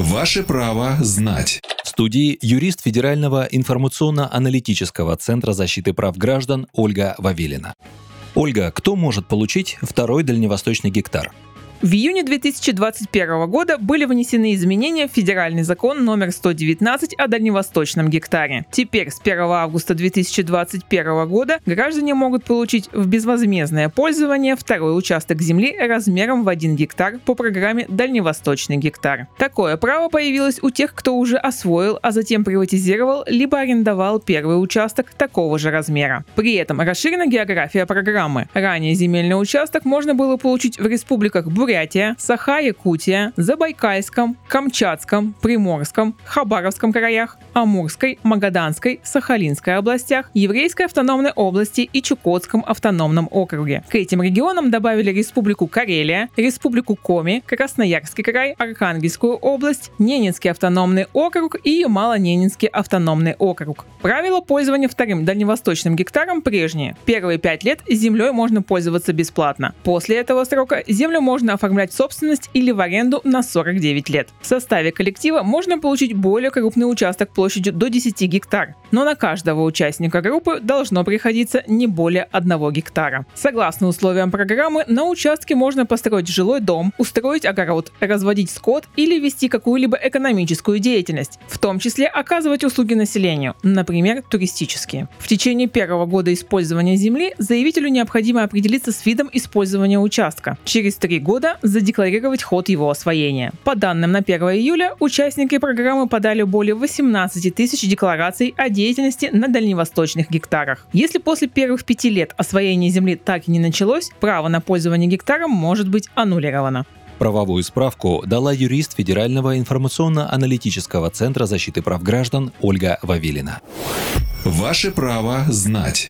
Ваше право знать. В студии юрист Федерального информационно-аналитического центра защиты прав граждан Ольга Вавилина. Ольга, кто может получить второй дальневосточный гектар? В июне 2021 года были внесены изменения в федеральный закон номер 119 о дальневосточном гектаре. Теперь с 1 августа 2021 года граждане могут получить в безвозмездное пользование второй участок земли размером в 1 гектар по программе «Дальневосточный гектар». Такое право появилось у тех, кто уже освоил, а затем приватизировал либо арендовал первый участок такого же размера. При этом расширена география программы. Ранее земельный участок можно было получить в республиках Бурятия, Бурятия, Саха-Якутия, Забайкальском, Камчатском, Приморском, Хабаровском краях, Амурской, Магаданской, Сахалинской областях, Еврейской автономной области и Чукотском автономном округе. К этим регионам добавили Республику Карелия, Республику Коми, Красноярский край, Архангельскую область, Ненецкий автономный округ и Малоненецкий автономный округ. Правила пользования вторым дальневосточным гектаром прежние. Первые пять лет землей можно пользоваться бесплатно. После этого срока землю можно оформлять собственность или в аренду на 49 лет. В составе коллектива можно получить более крупный участок площадью до 10 гектар, но на каждого участника группы должно приходиться не более 1 гектара. Согласно условиям программы, на участке можно построить жилой дом, устроить огород, разводить скот или вести какую-либо экономическую деятельность, в том числе оказывать услуги населению, например, туристические. В течение первого года использования земли заявителю необходимо определиться с видом использования участка. Через три года задекларировать ход его освоения. По данным на 1 июля, участники программы подали более 18 тысяч деклараций о деятельности на дальневосточных гектарах. Если после первых пяти лет освоение земли так и не началось, право на пользование гектаром может быть аннулировано. Правовую справку дала юрист Федерального информационно-аналитического центра защиты прав граждан Ольга Вавилина. Ваше право знать.